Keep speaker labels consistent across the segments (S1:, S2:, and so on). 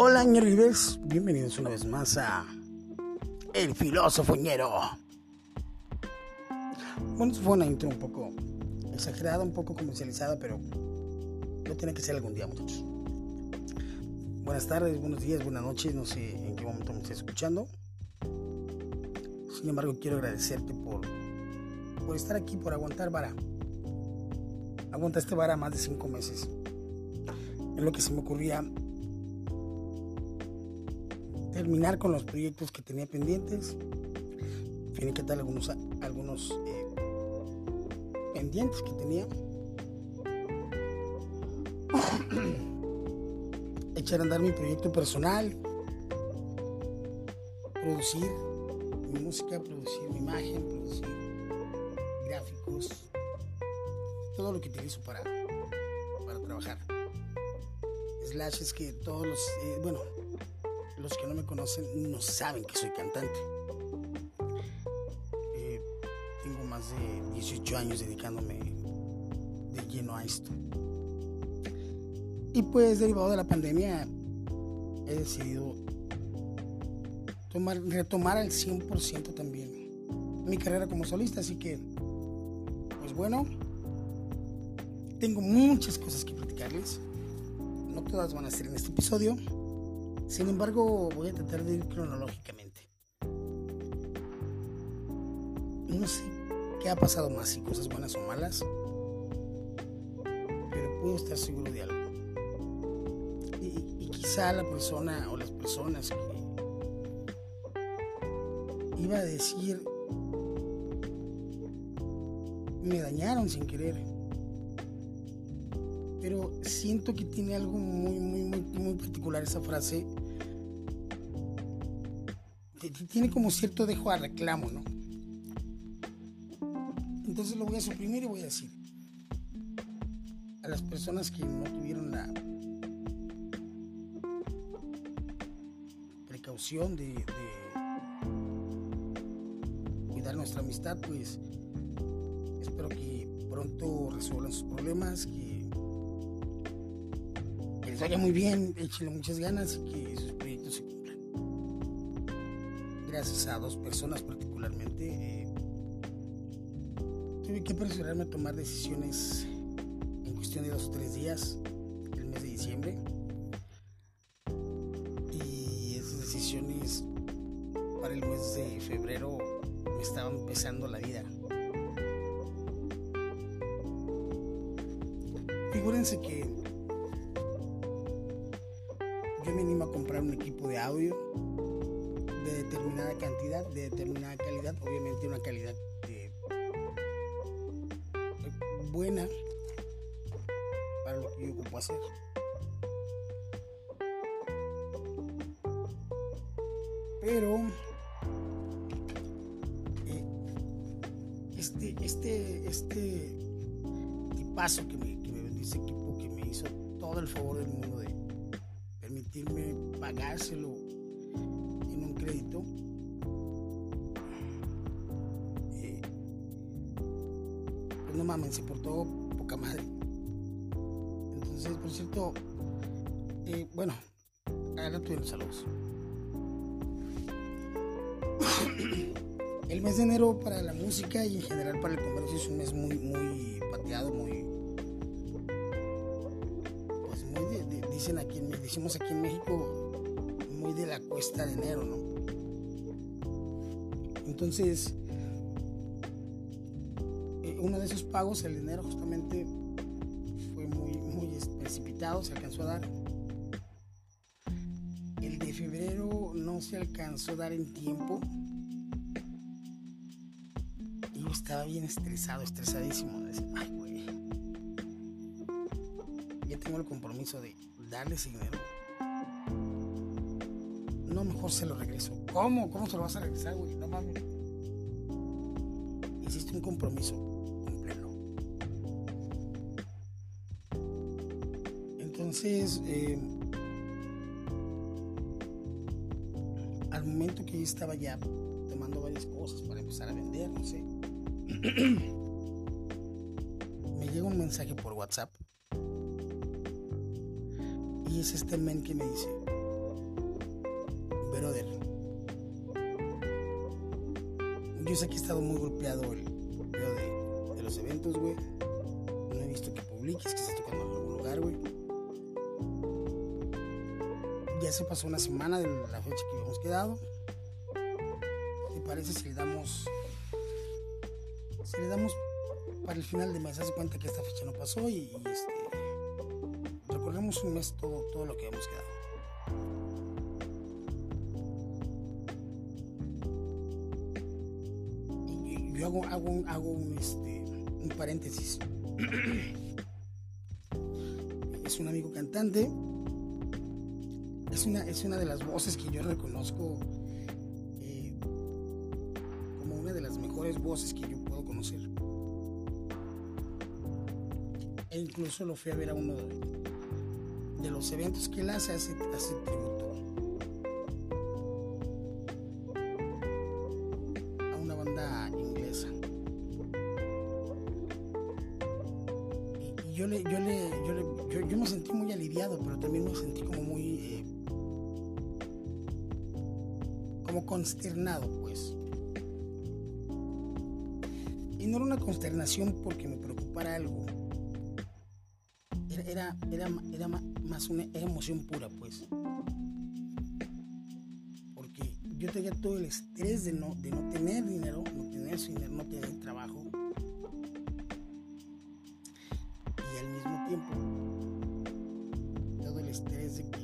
S1: Hola ñeribes, bienvenidos una vez más a El Filósofo Ñero. Bueno, fue una intro un poco exagerada, un poco comercializada, pero no tiene que ser algún día, muchachos. Buenas tardes, buenos días, buenas noches, no sé en qué momento me estés escuchando. Sin embargo, quiero agradecerte por, por estar aquí, por aguantar vara. Aguanta este vara más de cinco meses. Es lo que se me ocurría terminar con los proyectos que tenía pendientes, tal algunos, algunos eh, pendientes que tenía, echar a andar mi proyecto personal, producir mi música, producir mi imagen, producir gráficos, todo lo que utilizo para, para trabajar. Slash es que todos los, eh, bueno, los que no me conocen no saben que soy cantante. Eh, tengo más de 18 años dedicándome de lleno a esto. Y pues derivado de la pandemia he decidido tomar, retomar al 100% también mi carrera como solista. Así que, pues bueno, tengo muchas cosas que platicarles. No todas van a ser en este episodio sin embargo, voy a tratar de ir cronológicamente. No sé qué ha pasado más, si cosas buenas o malas, pero puedo estar seguro de algo. Y, quizá la persona o las personas que iba a decir me dañaron sin querer pero siento que tiene algo muy, muy, muy, muy particular esa frase. Tiene como cierto dejo a reclamo, ¿no? Entonces lo voy a suprimir y voy a decir a las personas que no tuvieron la precaución de, de cuidar nuestra amistad, pues espero que pronto resuelvan sus problemas, que vaya muy bien, échenle muchas ganas y que. A dos personas particularmente, eh, tuve que apresurarme a tomar decisiones en cuestión de dos o tres días, el mes de diciembre. Y esas decisiones para el mes de febrero me estaban empezando la vida. Figúrense que yo me animo a comprar un equipo de audio cantidad, de determinada calidad, obviamente una calidad buena para lo que yo ocupo hacer. Pero eh, este, este, este tipazo que me, que me vendió ese equipo, que me hizo todo el favor del mundo de permitirme pagárselo en un crédito. Mames, se portó poca madre. Entonces, por cierto, eh, bueno, ahora tuvieron saludos. el mes de enero para la música y en general para el comercio es un mes muy, muy pateado, muy dicen aquí, decimos aquí en México, muy de la cuesta de enero, ¿no? Entonces, uno de esos pagos, el dinero justamente fue muy, muy precipitado, se alcanzó a dar. El de febrero no se alcanzó a dar en tiempo. Y yo estaba bien estresado, estresadísimo. ay, güey. Ya tengo el compromiso de darle ese dinero. No, mejor se lo regreso. ¿Cómo? ¿Cómo se lo vas a regresar, güey? No mames. Hiciste un compromiso. Entonces, eh, al momento que yo estaba ya tomando varias cosas para empezar a vender, no sé, me llega un mensaje por WhatsApp es este men que me dice, brother. Yo sé que he estado muy golpeado el de, de los eventos, güey. No he visto que publiques, que estés tocando en algún lugar, güey. Ya se pasó una semana de la fecha que habíamos quedado. ¿Te parece si le damos. Si le damos para el final de mes? Haz cuenta que esta fecha no pasó y, y este. Un mes todo, todo lo que hemos quedado. yo hago, hago, hago un, este, un paréntesis. es un amigo cantante. Es una, es una de las voces que yo reconozco eh, como una de las mejores voces que yo puedo conocer. E incluso lo fui a ver a uno de, los eventos que él hace, hace, hace tributo Era, era, más una emoción pura, pues. Porque yo tenía todo el estrés de no, de no tener dinero, no tener dinero, no tener trabajo tiempo todo el estrés de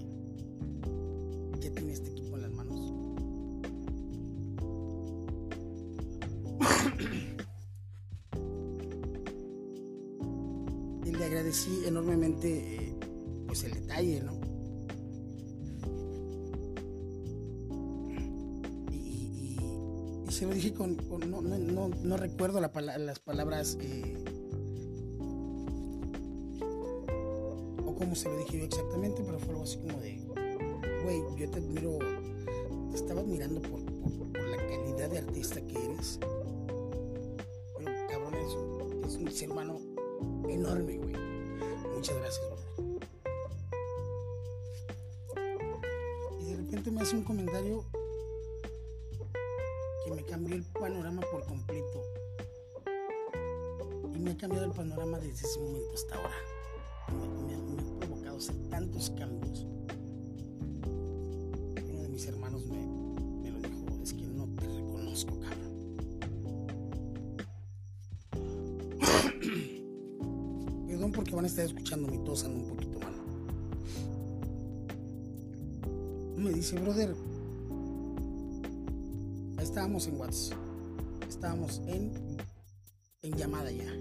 S1: agradecí enormemente eh, pues el detalle, ¿no? Y, se lo dije con, no, no, no, recuerdo la, las palabras eh, cómo se lo dije yo exactamente, pero fue algo así como de, güey, yo te admiro, te estaba admirando por, la calidad de artista que eres. Pero cabrón, es, un ser humano enorme. Muchas gracias. Y de repente me hace un comentario que me cambió el panorama por completo. Y me ha cambiado el panorama desde ese momento hasta ahora van a estar escuchando mi tos un poquito mal. Me dice, brother, estábamos en WhatsApp, estábamos en, en llamada ya.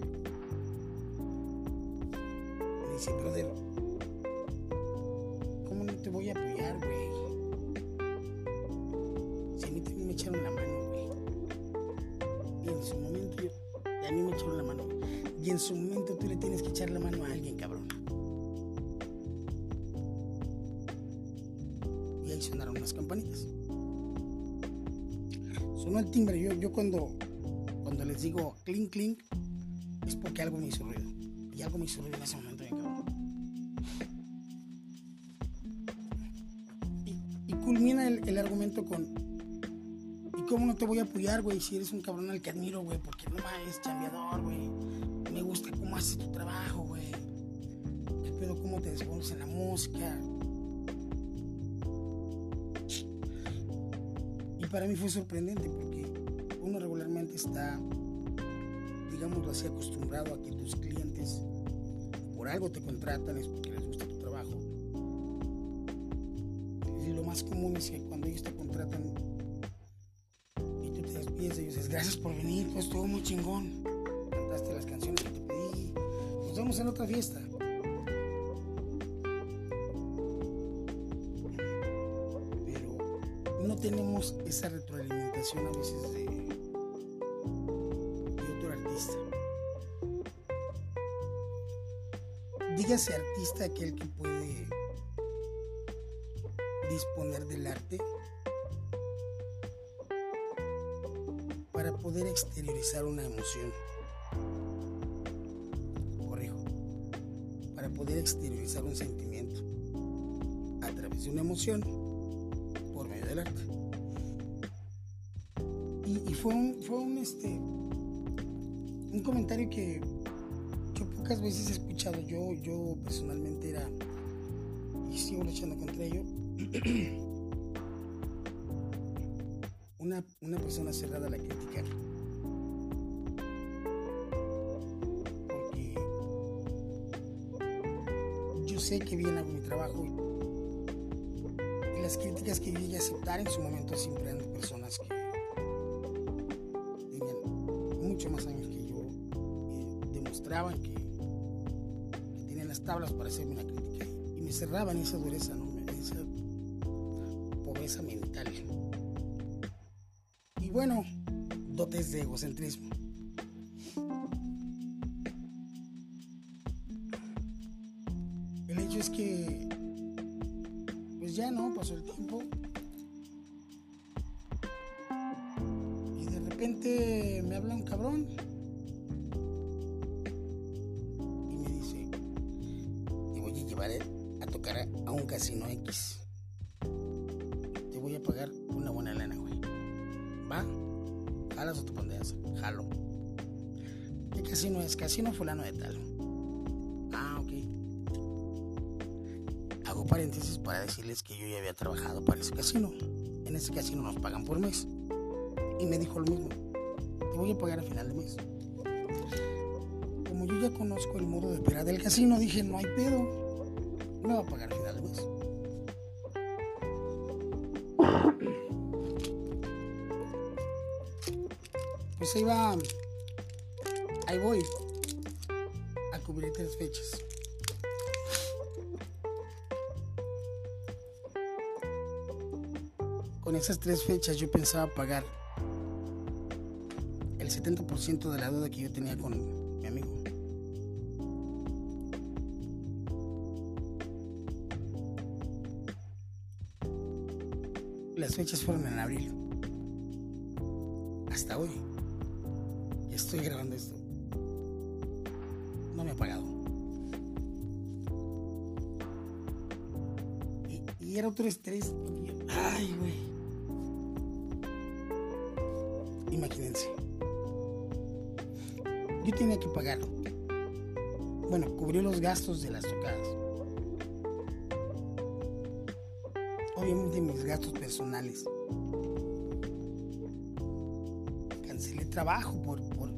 S1: Su momento tú le tienes que echar la mano a alguien, cabrón. Y ahí sonaron las campanitas. Sonó el timbre. Yo, yo cuando, cuando les digo clink, clink, es porque algo me hizo ruido. Y algo me hizo ruido en ese momento, cabrón. culmina el, argumento con, ¿y cómo no te voy a apoyar, güey? Si eres un cabrón al que admiro, güey, porque no es chambeador, güey. Cómo haces tu trabajo, güey. ¿Qué pedo cómo te despones en la música? Y para mí fue sorprendente porque uno regularmente está, digámoslo así, acostumbrado a que tus clientes por algo te contratan, es porque les gusta tu trabajo más común es que cuando ellos te contratan y tú te despides de ellos, dices gracias por venir, pues estuvo muy chingón. Vemos en otra fiesta. Pero no tenemos esa retroalimentación a veces de, de otro artista. Dígase artista aquel que puede disponer del arte para poder exteriorizar una emoción. Exteriorizar un sentimiento a través de una emoción por medio del arte. Y, fue un, fue un, este, un comentario que yo pocas veces he escuchado. Yo, yo personalmente era, y sigo luchando contra ello, una, una persona cerrada a la crítica. Que bien hago mi trabajo y las críticas que yo a aceptar en su momento siempre eran de personas que tenían mucho más años que yo, demostraban que, tenían las tablas para hacerme una crítica y me cerraban esa dureza, ¿no? esa pobreza mental. Y bueno, dotes de egocentrismo. Casino es? Casino fulano de tal. paréntesis para decirles que yo ya había trabajado para ese casino. En ese casino nos pagan por mes. Y me dijo lo mismo. Te voy a pagar a final de mes. Como yo ya conozco el modo de operar del casino, dije, no hay pedo. Me va a pagar a final de mes. Pues va. Ahí voy. A cubrir tres fechas. con esas tres fechas yo pensaba pagar el 70% de la deuda que yo tenía con mi amigo. Las fechas fueron en abril. Hasta hoy. Estoy grabando esto. Otro estrés. Ay, güey. Imagínense. Yo tenía que pagarlo. Bueno, cubrió los gastos de las tocadas. Obviamente mis gastos personales. Cancelé trabajo por, por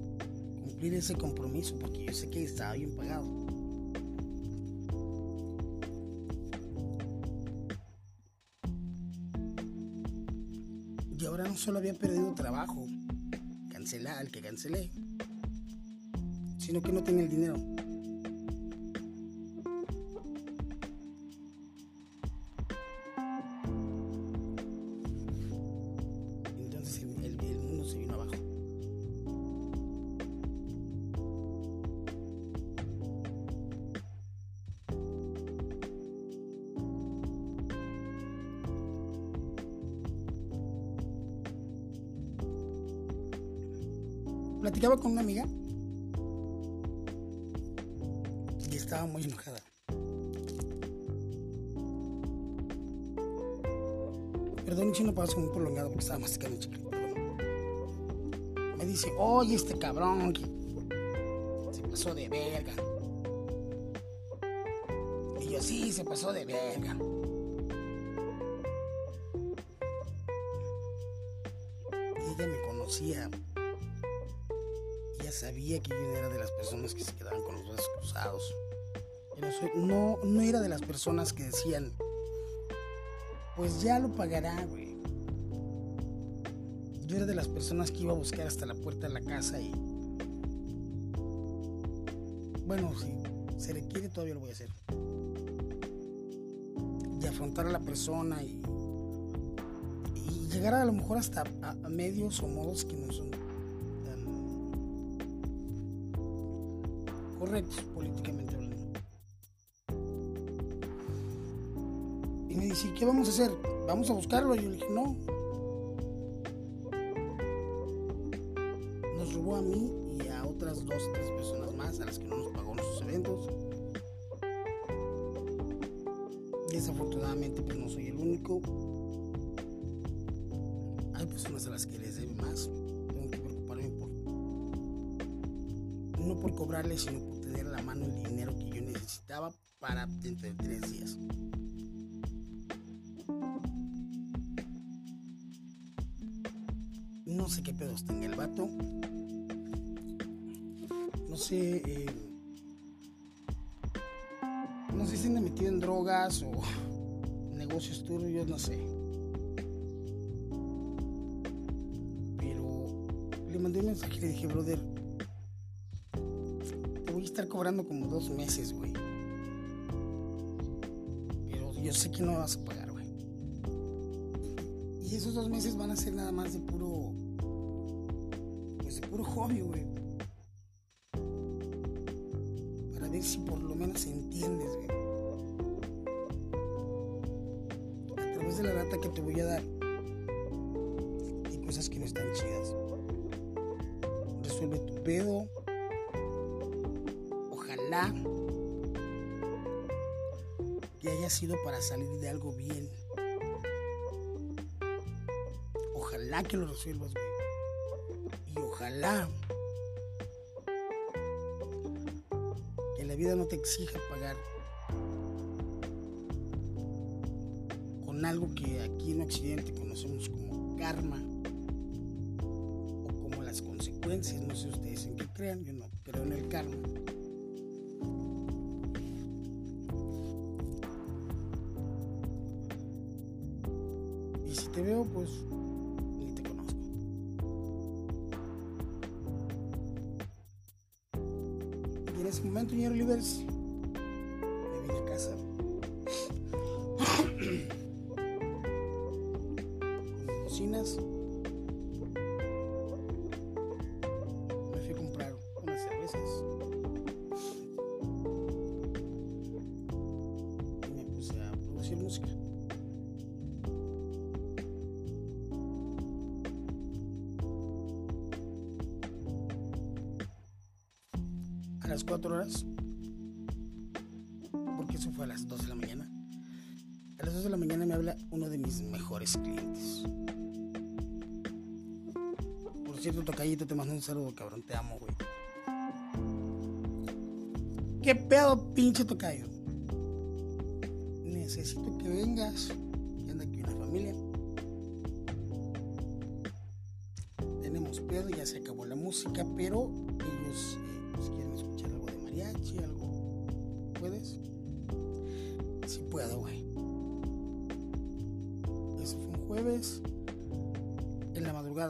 S1: cumplir ese compromiso porque yo sé que estaba bien pagado. Solo había perdido trabajo, al que cancelé, sino que no tenía el dinero. Platicaba con una amiga y estaba muy enojada. Perdón si no pasó muy prolongado porque estaba masticando chicle. Me dice, oye, este cabrón se pasó de verga. Y yo, sí, se pasó de verga. Ella me conocía que yo era de las personas que se quedaban con los brazos cruzados. no, no era de las personas que decían, pues ya lo pagará, güey. Yo era de las personas que iba a buscar hasta la puerta de la casa y... Bueno, si se requiere todavía lo voy a hacer. Y afrontar a la persona y, y llegar a lo mejor hasta medios o modos que no son correctos políticamente hablando. Y me dice, ¿qué vamos a hacer? ¿Vamos a buscarlo? Y yo le dije, no. No sé qué pedos tenga el vato. No sé. Eh, no sé si anda metido en drogas o negocios turbios, no sé. Pero le mandé un mensaje y le dije, brother, te voy a estar cobrando como dos meses, güey. Pero yo sé que no vas a pagar, güey. Y esos dos meses van a ser nada más de puro. Puro hobby, güey. Para ver si por lo menos entiendes, güey. A través de la data que te voy a dar. Hay cosas que no están chidas. Resuelve tu pedo. Ojalá que haya sido para salir de algo bien. Ojalá que lo resuelvas, güey. Ojalá que la vida no te exija pagar con algo que aquí en Occidente conocemos como karma o como las consecuencias. No sé ustedes en qué crean, yo no creo en el karma. Y si te veo, pues Y en ese momento, señor Olivers, me vine a casa. Con bocinas. Las 4 horas, porque eso fue a las 2 de la mañana. A las 2 de la mañana me habla uno de mis mejores clientes. Por cierto, Tocayito, te mando un saludo, cabrón. Te amo, güey. ¿Qué pedo, pinche Tocayo? Necesito que vengas.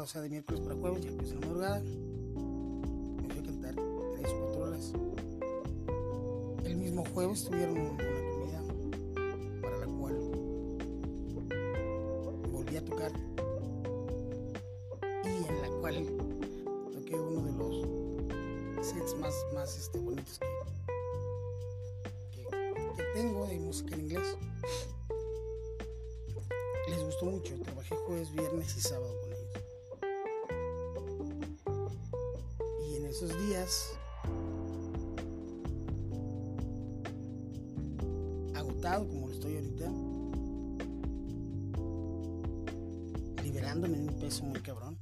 S1: O sea, de miércoles para jueves, ya empezó la madrugada. Me fui a cantar 3 o 4 horas. El mismo jueves tuvieron una comida para la cual volví a tocar y en la cual toqué uno de los sets más, más este, bonitos que, que tengo de música en inglés. Les gustó mucho, trabajé jueves, viernes y sábado como lo estoy ahorita, liberándome de un peso muy cabrón,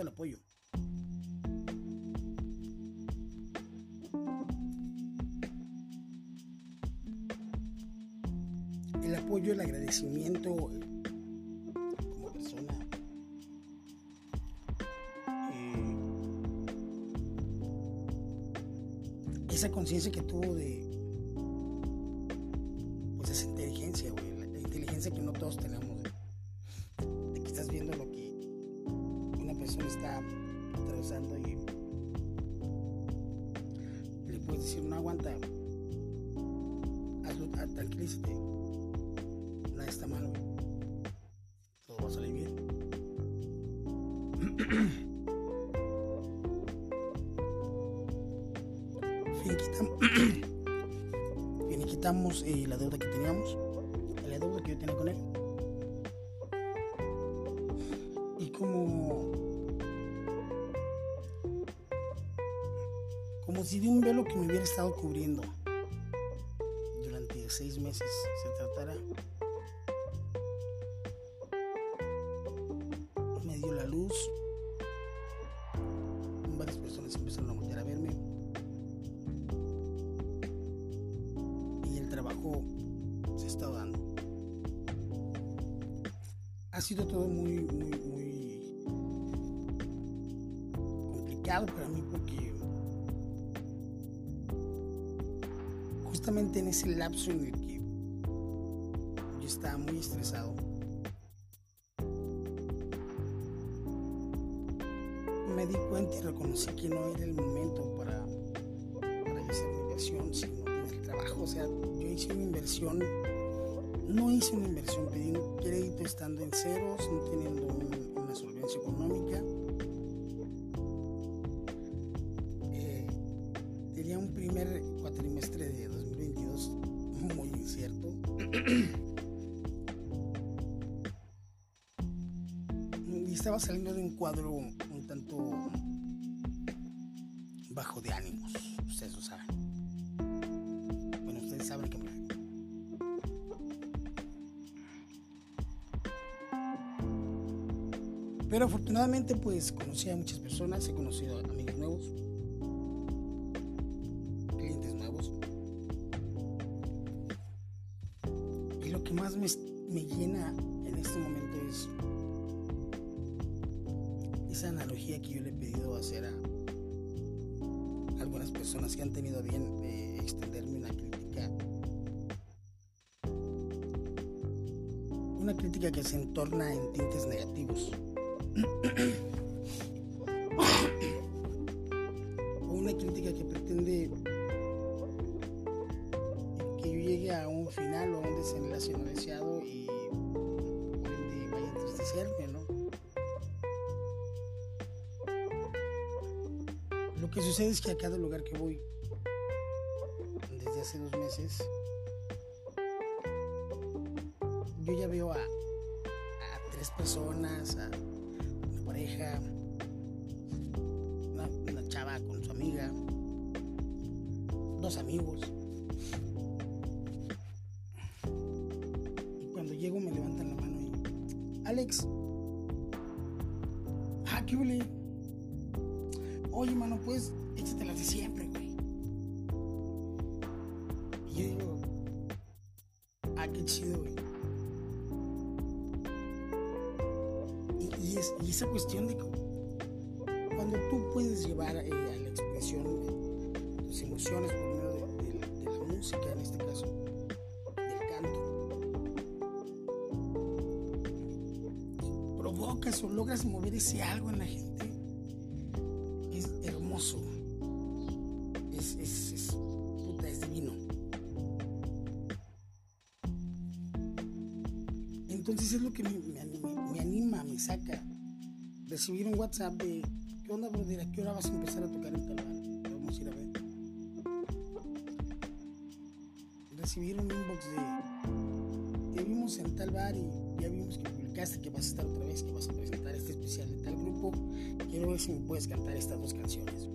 S1: el apoyo. El apoyo, el agradecimiento como persona. eh, esa conciencia que tuvo de pues esa inteligencia, güey, la inteligencia que no todos tenemos, hazlo, ah, tranquilízate, nada está mal, todo va a salir bien. Finiquitamos eh, la deuda que teníamos, la deuda que yo tenía con él. Si de un velo que me hubiera estado cubriendo durante seis meses se tratara, en el que yo estaba muy estresado, me di cuenta y reconocí que no era el momento para, para hacer una inversión, sino en el trabajo. O sea, yo hice una inversión, no hice una inversión, pedí crédito estando en ceros, no teniendo un- una solvencia económica. Cuadro un tanto bajo de ánimos, ustedes lo saben. Bueno, ustedes saben que me. Pero afortunadamente pues conocí a muchas personas, he conocido amigos nuevos, clientes nuevos. Y lo que más me, me llena en este momento es esa analogía que yo le he pedido hacer a algunas personas que han tenido bien eh, extenderme una crítica. Una crítica que se entorna en tintes negativos. es que a cada lugar que voy, desde hace dos meses, yo ya veo a, tres personas, a una pareja, una, chava con su amiga, dos amigos. Cuando llego me levantan la mano y, Alex, y esa cuestión de cuando tú puedes llevar eh, a la expresión eh, tus emociones por medio de, de la- de música, en este caso, del canto, provocas o logras mover ese algo en la gente, es hermoso. Es, puta, es divino. Entonces es lo que me anima, me saca. Recibir un WhatsApp de, ¿qué onda, brother? ¿A qué hora vas a empezar a tocar en tal bar? Vamos a ir a ver. Recibir un inbox de, te vimos en tal bar y ya vimos que publicaste que vas a estar otra vez, que vas a presentar este especial de tal grupo. Quiero ver si me puedes cantar estas dos canciones.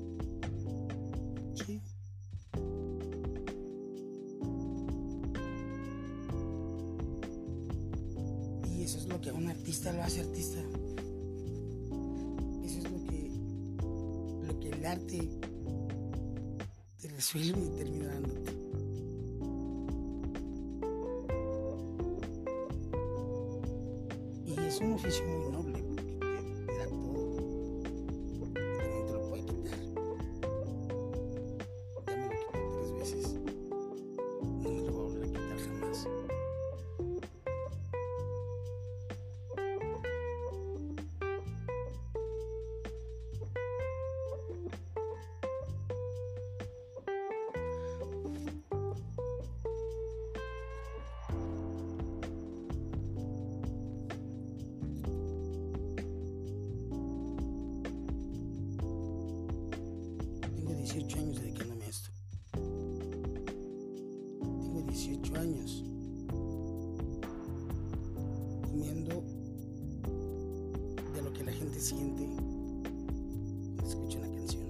S1: De lo que la gente siente cuando escucha una canción.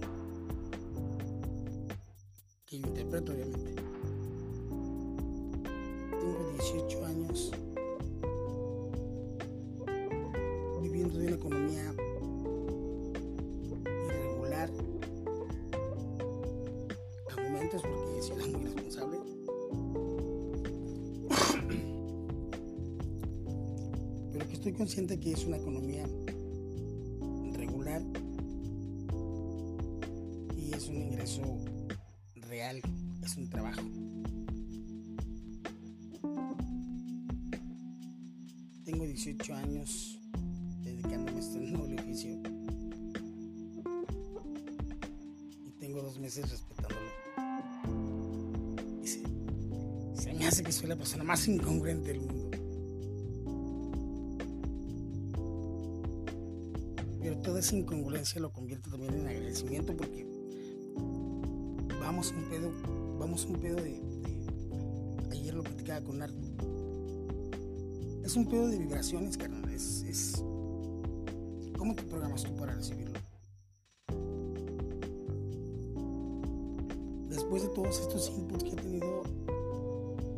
S1: Que yo interpreto, obviamente. Tengo 18 años estoy consciente que es una economía incongruencia lo convierto también en agradecimiento porque vamos un pedo, vamos un pedo de, ayer lo platicaba con Arthur. Es un pedo de vibraciones, carnal. Es, es cómo te programas tú para recibirlo. Después de todos estos inputs que he tenido,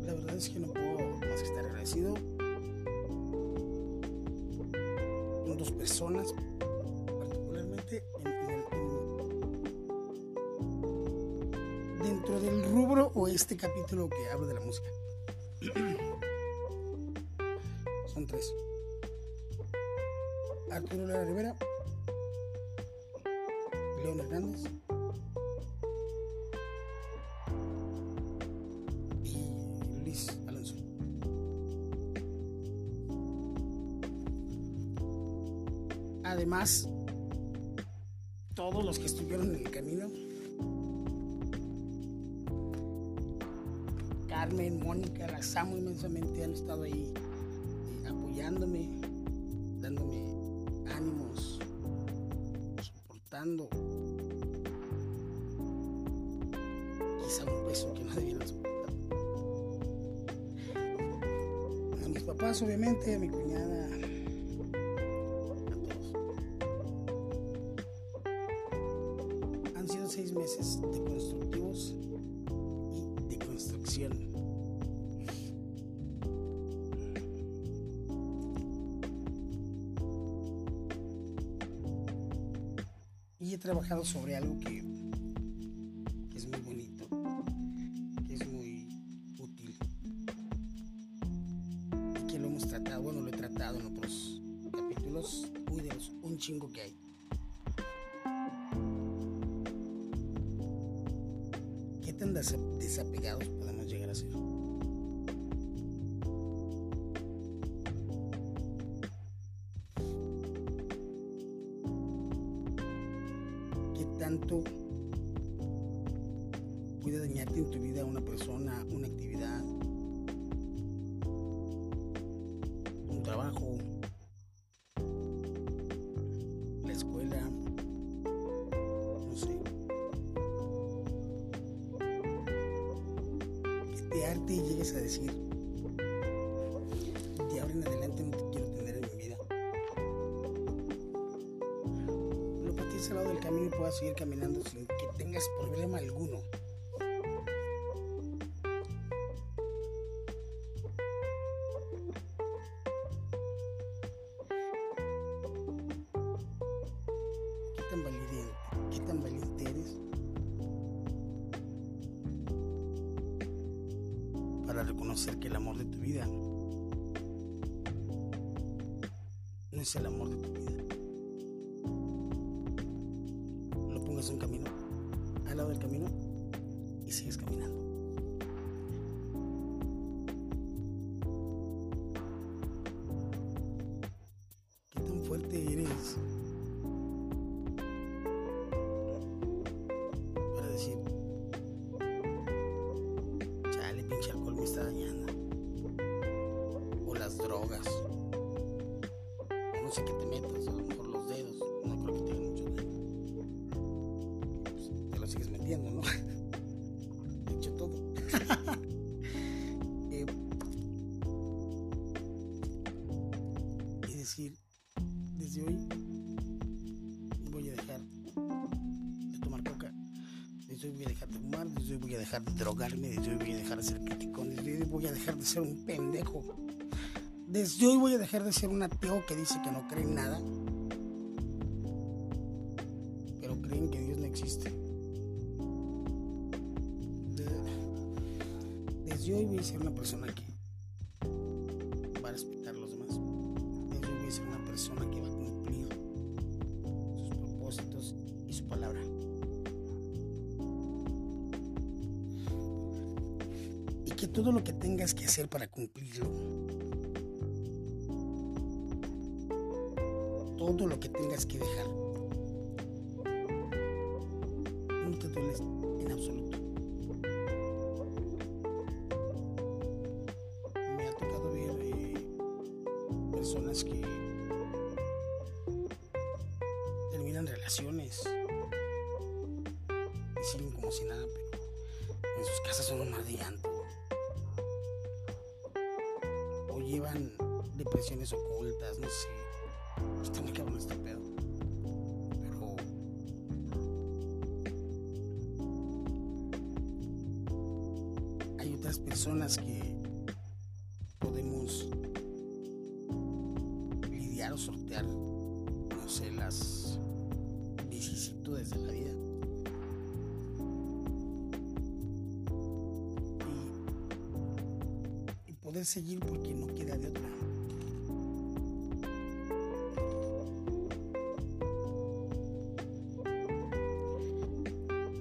S1: la verdad es que no puedo más que estar agradecido con dos personas, este capítulo que hablo de la música. Son tres. Arturo Lara Rivera, León Hernández y Luis Alonso. Además, todos los que estuvieron en inmensamente, han estado ahí eh, apoyándome, dándome ánimos, soportando quizá un peso que no debieran soportar. A mis papás, obviamente, a mi cuñada, sobre algo que puede dañarte en tu vida una persona, una actividad, un trabajo, la escuela, no sé. Que te arte y llegues a decir, de ahora en adelante no te quiero tener en mi vida. Lo partes al lado del camino y puedas seguir caminando sin que tengas problema alguno. Tan valiente, qué tan valiente eres para reconocer que el amor de tu vida no es el amor de tu vida? Lo pongas un camino, desde hoy voy a dejar de tomar coca, desde hoy voy a dejar de fumar, desde hoy voy a dejar de drogarme, desde hoy voy a dejar de ser criticón, desde hoy voy a dejar de ser un pendejo. Desde hoy voy a dejar de ser un ateo que dice que no cree en nada, pero creen que Dios no existe. Desde hoy voy a ser una persona que para cumplirlo, todo lo que tengas que dejar, seguir porque no queda de otra.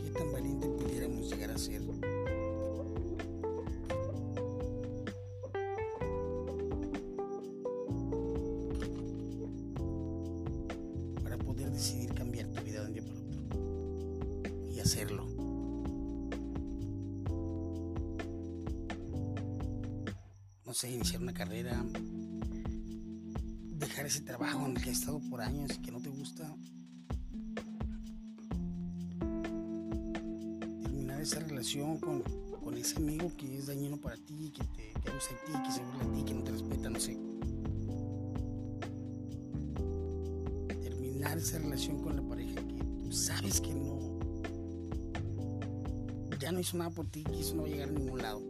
S1: ¿Qué tan valiente pudiéramos llegar a ser? para poder decidir cambiar tu vida de un día para otro y hacerlo. Sé, iniciar una carrera, dejar ese trabajo en el que has estado por años y que no te gusta, terminar esa relación con, con ese amigo que es dañino para ti, que te que abusa de ti, que se burla de ti, que no te respeta, no sé. terminar esa relación con la pareja que tú sabes que no ya no hizo nada por ti, que eso no va a llegar a ningún lado.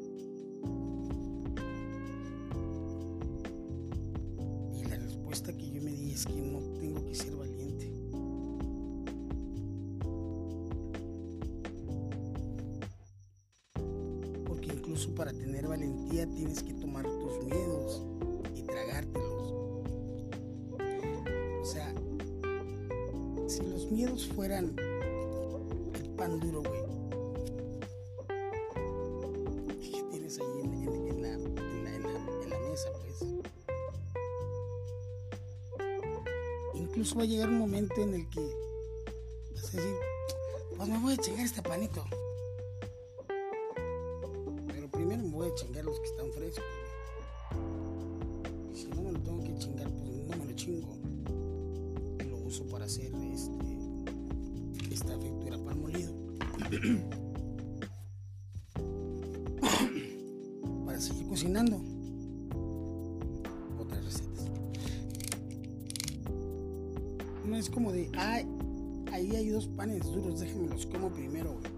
S1: Chingo lo uso para hacer este esta fritura pan molido. Para seguir cocinando. Otras recetas. No es como de ay ahí hay dos panes duros déjenme los como primero güey".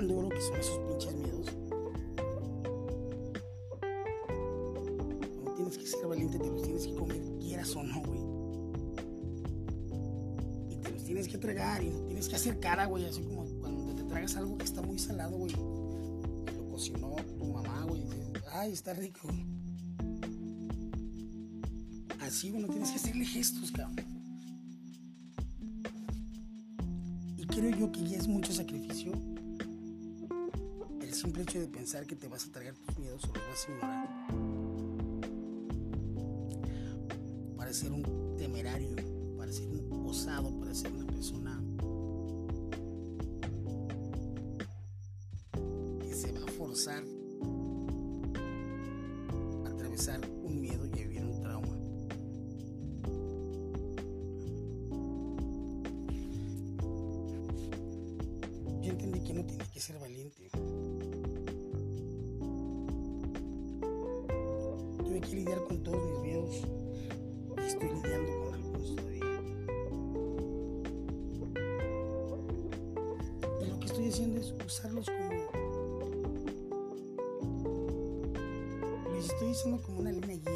S1: Pan duro que son esos pinches miedos. No tienes que ser valiente, te los tienes que comer, quieras o no, güey. Y te los tienes que tragar y tienes que hacer cara, güey, así como cuando te tragas algo que está muy salado, güey. Lo cocinó tu mamá, güey. Ay, está rico. Así, güey, no tienes que hacerle gestos, cabrón. Simple hecho de pensar que te vas a tragar tus miedos o los vas a ignorar. Para ser un temerario, para ser un osado, para ser una persona que se va a forzar a atravesar un miedo y vivir un trauma. de que no tiene que ser valiente. Tuve que lidiar con todos mis miedos y estoy lidiando con algunos todavía. Y lo que estoy haciendo es usarlos como... Les estoy usando como una línea guía.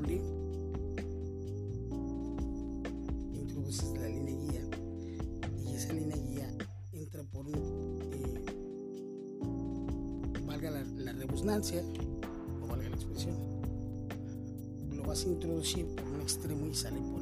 S1: Cable, introduces la línea guía. Y esa línea guía entra por un, eh, valga la, la rebusnancia o valga la expresión, lo vas a introducir por un extremo y sale por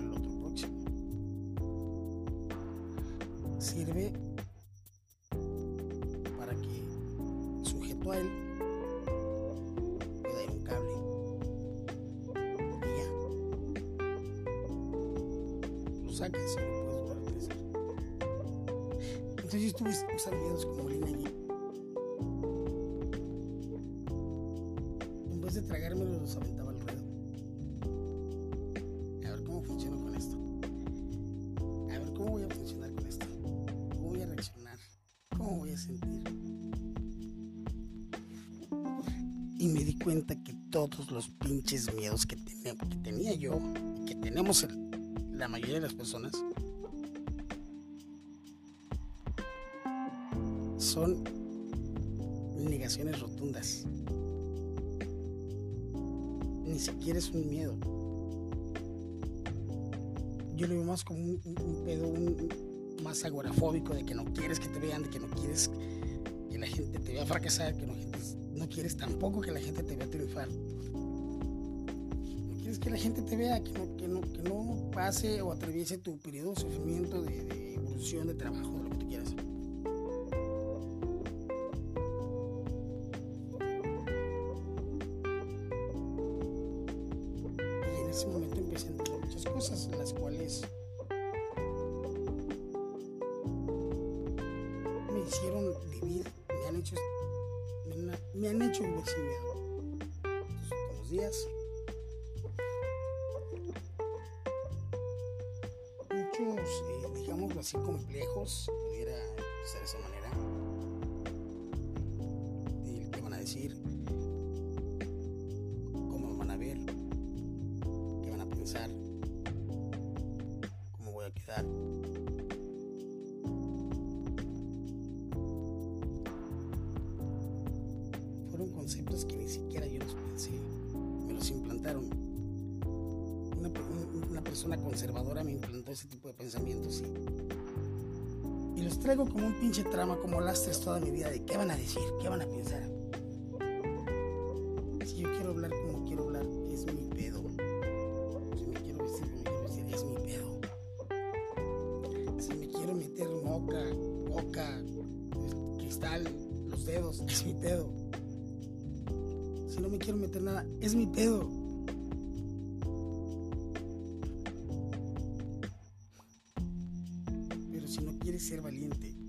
S1: mayoría de las personas son negaciones rotundas. Ni siquiera es un miedo. Yo lo veo más como un, pedo un- más agorafóbico de que no quieres que te vean, de que no quieres que la gente te vea fracasar, que no, no quieres tampoco que la gente te vea triunfar. Que la gente te vea, que no, que no, que no pase o atraviese tu periodo de sufrimiento, de, de evolución, de trabajo, dedos, es mi pedo. Si no me quiero meter nada, es mi pedo. Pero si no quieres ser valiente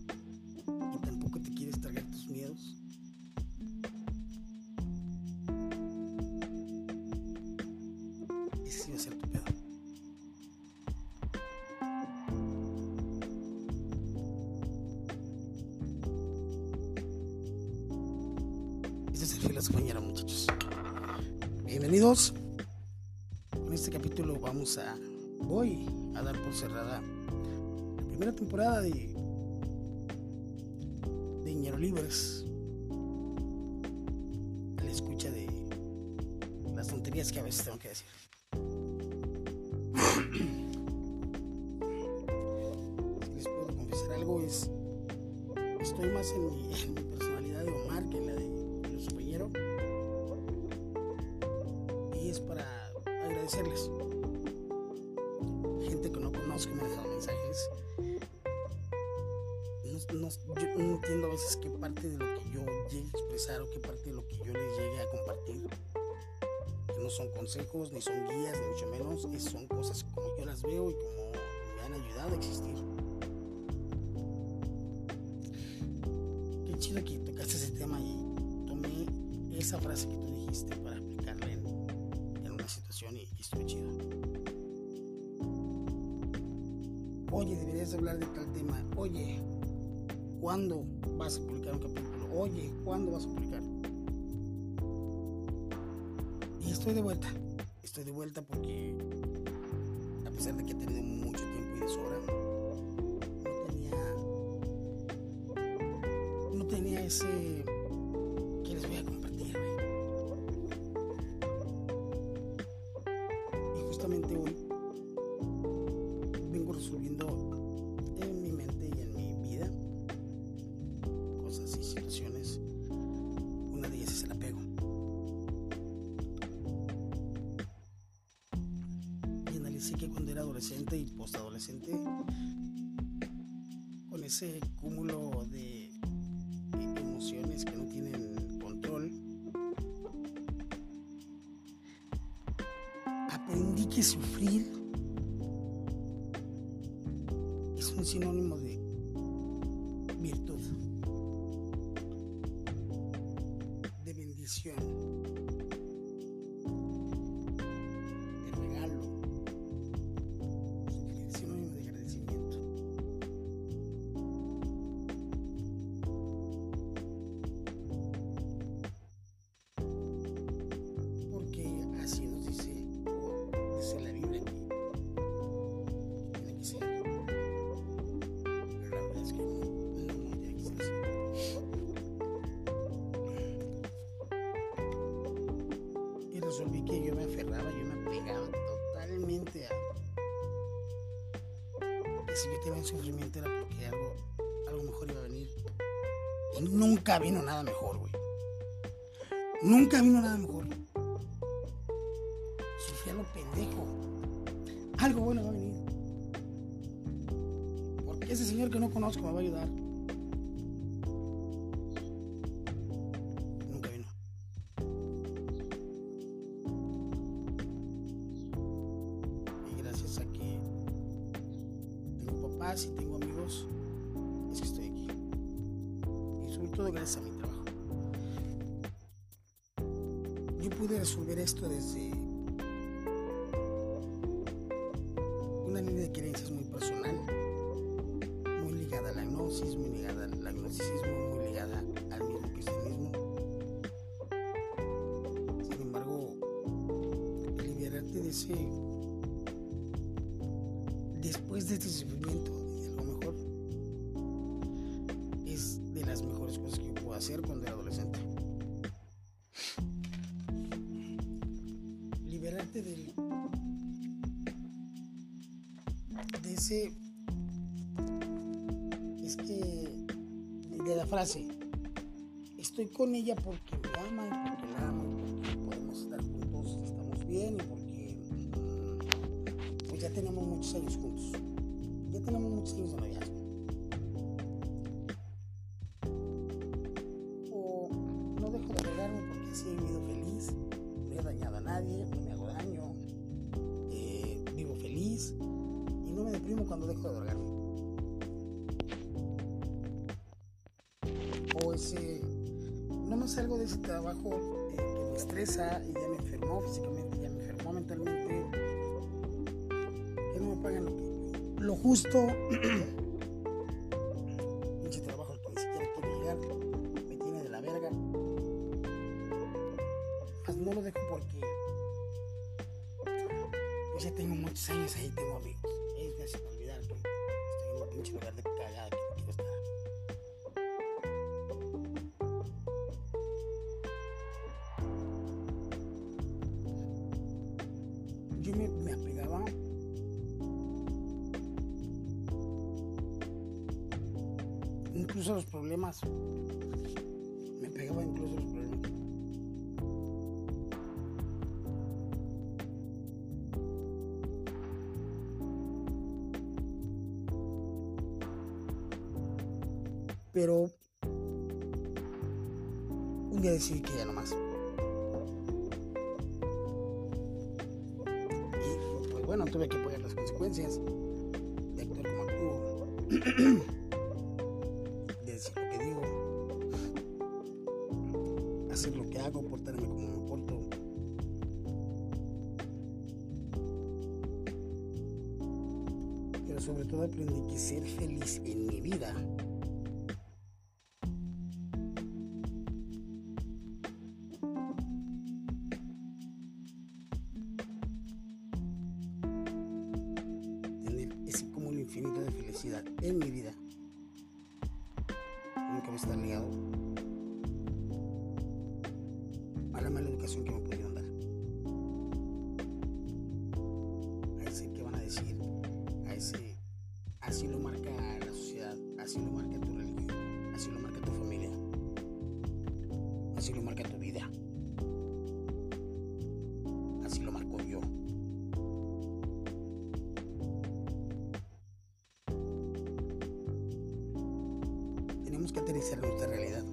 S1: que a veces tengo que decir. si les puedo confesar algo, es. Estoy más en mi, personalidad de Omar que en la de filósofo ñero. Y es para agradecerles. Gente que no conozco me ha dejado mensajes. No- yo no entiendo a veces qué parte de lo que yo llegue a expresar o qué parte de lo que yo les llegue a compartir. Son consejos, ni son guías, ni mucho menos. es- son cosas como yo las veo y como me han ayudado a existir. chido que tocaste ese tema y tomé esa frase que tú dijiste para aplicarla en, una situación y, y chido. Oye, deberías hablar de tal tema. Oye, ¿cuándo vas a publicar un capítulo? Oye, ¿cuándo vas a publicar? Estoy de vuelta. Estoy de vuelta porque a pesar de que he tenido mucho tiempo y de sobra, no tenía, no tenía ese adolescente y postadolescente, con ese cúmulo de emociones que no tienen control, aprendí que sufrir es un sinónimo de virtud, de bendición, si yo tenía un sufrimiento era porque algo, algo mejor iba a venir. Y nunca vino nada mejor, güey. Nunca vino nada mejor. Sufrí a lo pendejo. Algo bueno va a venir. Porque ese señor que no conozco me va a ayudar. Con ella porque me ama y porque la amo y porque podemos estar juntos, estamos bien y porque mm, pues ya tenemos muchos años juntos. Ya tenemos muchos años de noviazgo. O no dejo de regarme porque así he vivido feliz, no he dañado a nadie, no me hago daño, eh, vivo feliz y no me deprimo cuando dejo de drogarme. O ese, no me salgo de ese trabajo eh, que me estresa y ya me enfermó físicamente, ya me enfermó mentalmente, que no me pagan lo, lo justo. infinito de felicidad en mi vida. Nunca va a estar ligado a la mala educación que me pudieron que aterrizar nuestra realidad.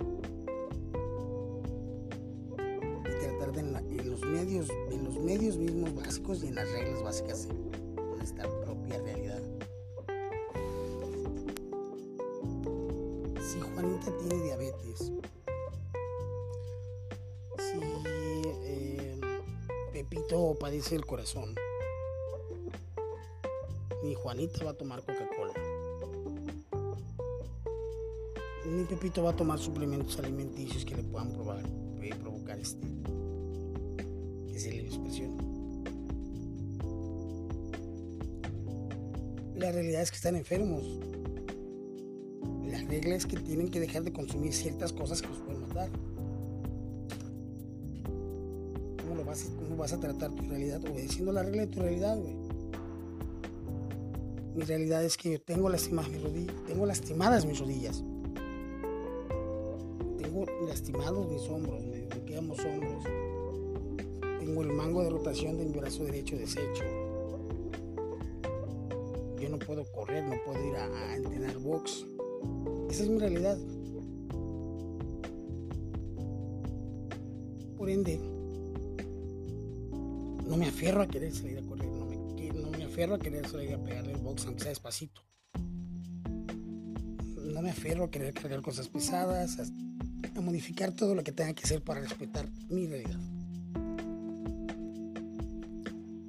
S1: y tratar de en, en los medios, en los medios mismos básicos y en las reglas básicas de nuestra propia realidad. Si Juanita tiene diabetes, si eh, Pepito padece el corazón, ni Juanita va a tomar Pepito va a tomar suplementos alimenticios que le puedan puede provocar este, que se le expresión. La realidad es que están enfermos. La regla es que tienen que dejar de consumir ciertas cosas que los pueden matar. ¿Cómo, lo vas, ¿Cómo vas a tratar tu realidad? Obedeciendo la regla de tu realidad, güey. Mi realidad es que yo tengo lastimadas mis rodillas. Tengo lastimadas mis rodillas. Tengo lastimados mis hombros, me bloquean los hombros. Tengo el mango de rotación de mi brazo derecho deshecho. Yo no puedo correr, no puedo ir a, entrenar box. Esa es mi realidad. Por ende, no me aferro a querer salir a correr, no me, no me aferro a querer salir a pegarle el box aunque sea despacito. No me aferro a querer cargar cosas pesadas, a, modificar todo lo que tenga que hacer para respetar mi realidad.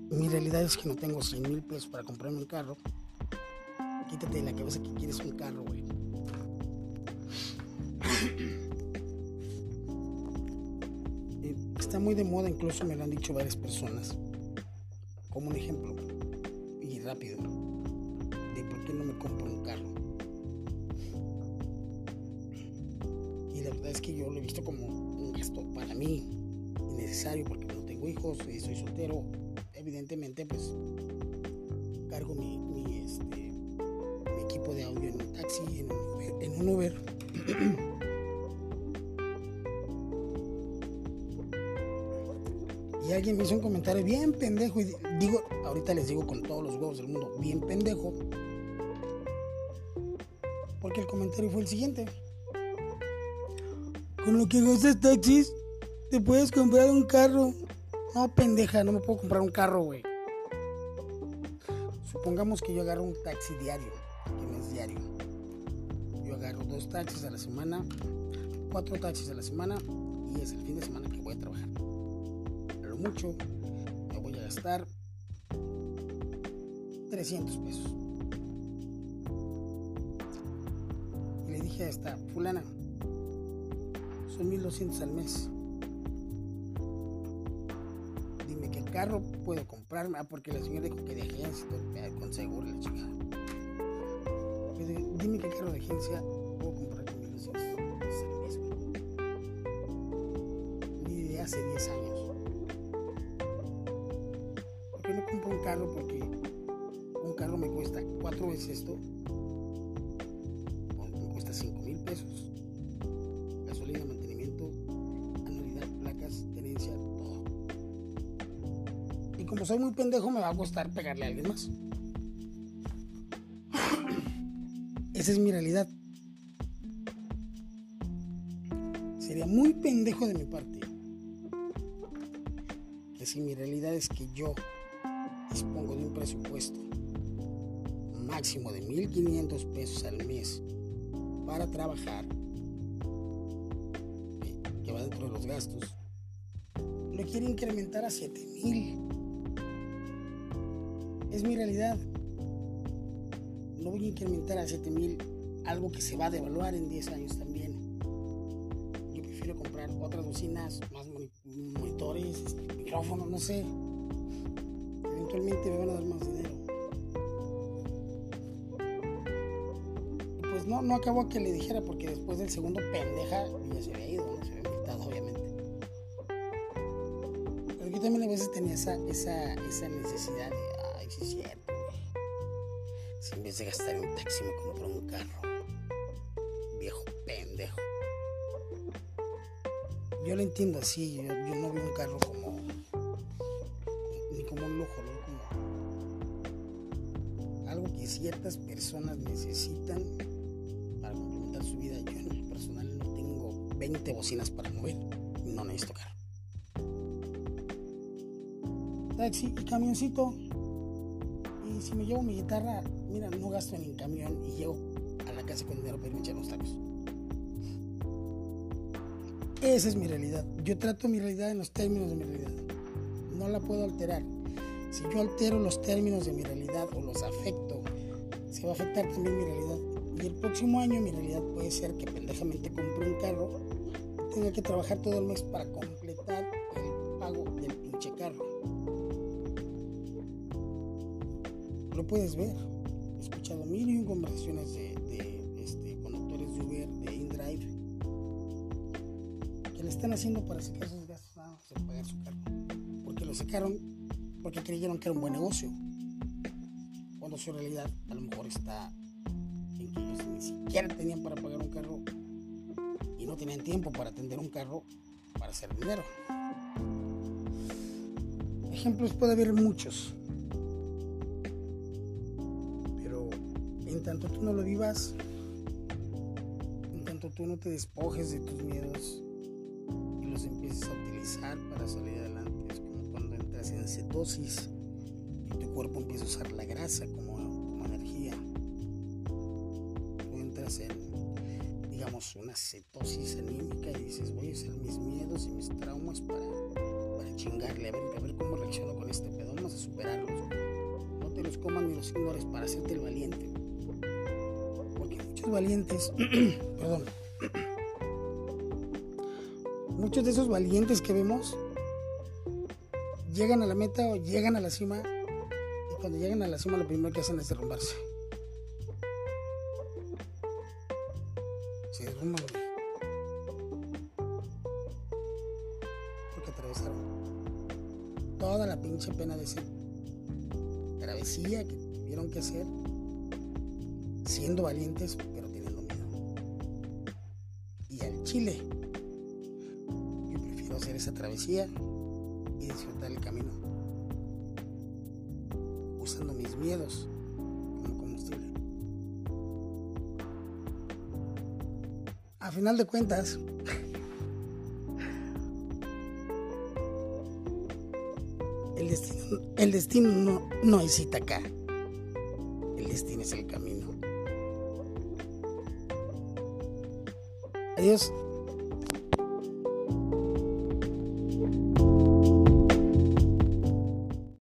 S1: Mi realidad es que no tengo 100 mil pesos para comprarme un carro. Quítate de la cabeza que quieres un carro, güey. Eh, Está muy de moda, incluso me lo han dicho varias personas. Como un ejemplo, y rápido, de por qué no me compro un carro. Es que yo lo he visto como un gasto para mí innecesario porque no tengo hijos y soy soltero. Evidentemente, pues cargo mi, este, mi equipo de audio en un taxi, en un Uber. En un Uber. y alguien me hizo un comentario bien pendejo y di- digo, ahorita les digo con todos los huevos del mundo, bien pendejo. Porque el comentario fue el siguiente. Con lo que gastas taxis, te puedes comprar un carro. No, pendeja, no me puedo comprar un carro, güey. Supongamos que yo agarro un taxi diario, que no es diario. Yo agarro dos taxis a la semana, cuatro taxis a la semana y es el fin de semana que voy a trabajar. A lo mucho me voy a gastar 300 pesos. Y le dije a esta fulana, son 1200 al mes. Dime qué carro puedo comprarme. Ah, porque la señora dijo que de agencia eh, con seguro y la digo, Dime qué carro de agencia puedo comprar con 1200 al mes. Ni de hace 10 años. ¿Por qué no compro un carro? Porque un carro me cuesta cuatro veces esto. Soy muy pendejo, me va a costar pegarle a alguien más. Esa es mi realidad. Sería muy pendejo de mi parte. Que si mi realidad es que yo dispongo de un presupuesto máximo de 1.500 pesos al mes para trabajar, que- que va dentro de los gastos, lo quiere incrementar a 7 mil. Es mi realidad. No voy a incrementar a 7 mil algo que se va a devaluar en 10 años también. Yo prefiero comprar otras bocinas, más monitores, este, micrófonos, no sé. Eventualmente me van a dar más dinero. Pues no, no acabó que le dijera porque después del segundo pendeja ya se había ido, ¿no? se había invitado obviamente. Pero yo también a veces tenía esa, esa, esa necesidad ay, es cierto, Si en vez de gastar en taxi me compro un carro viejo pendejo. Yo lo entiendo así, yo, no veo un carro como ni como un lujo, como algo que ciertas personas necesitan para complementar su vida. Yo en lo personal no tengo 20 bocinas para mover, no necesito carro. Taxi y camioncito. Si me llevo mi guitarra, mira, no gasto en camión y llevo casa con dinero para irme a echar unos tacos. Esa es mi realidad. Yo trato mi realidad en los términos de mi realidad. No la puedo alterar. Si yo altero los términos de mi realidad o los afecto, se va a afectar también mi realidad. Y el próximo año mi realidad puede ser que pendejamente compre un carro, tenga que trabajar todo el mes para completar puedes ver. He escuchado mil y conversaciones de están haciendo para sacar sus gastos nada más pagar su carro. Porque lo sacaron porque creyeron que era un buen negocio. Cuando su realidad a lo mejor está en que ellos ni siquiera tenían para pagar un carro y no tenían tiempo para atender un carro para hacer dinero. Ejemplos puede haber muchos. En tanto tú no lo vivas, en tanto tú no te despojes de tus miedos, empiezas a utilizar para salir adelante. Es como cuando entras en cetosis y tu cuerpo empieza a usar la grasa como, energía. Tú entras en, digamos, una cetosis anímica y dices, voy a usar mis miedos y mis traumas para, chingarle, a ver, cómo reacciono con este pedo. Vamos a superarlos. No te los coman ni los ignores para hacerte el valiente. Valientes, perdón, muchos de esos valientes que vemos llegan a la meta o llegan a la cima y cuando llegan a la cima lo primero que hacen es derrumbarse. Y disfrutar el camino, usando mis miedos como combustible. A final de cuentas, el destino, el destino no, no es acá el destino es el camino. Adiós.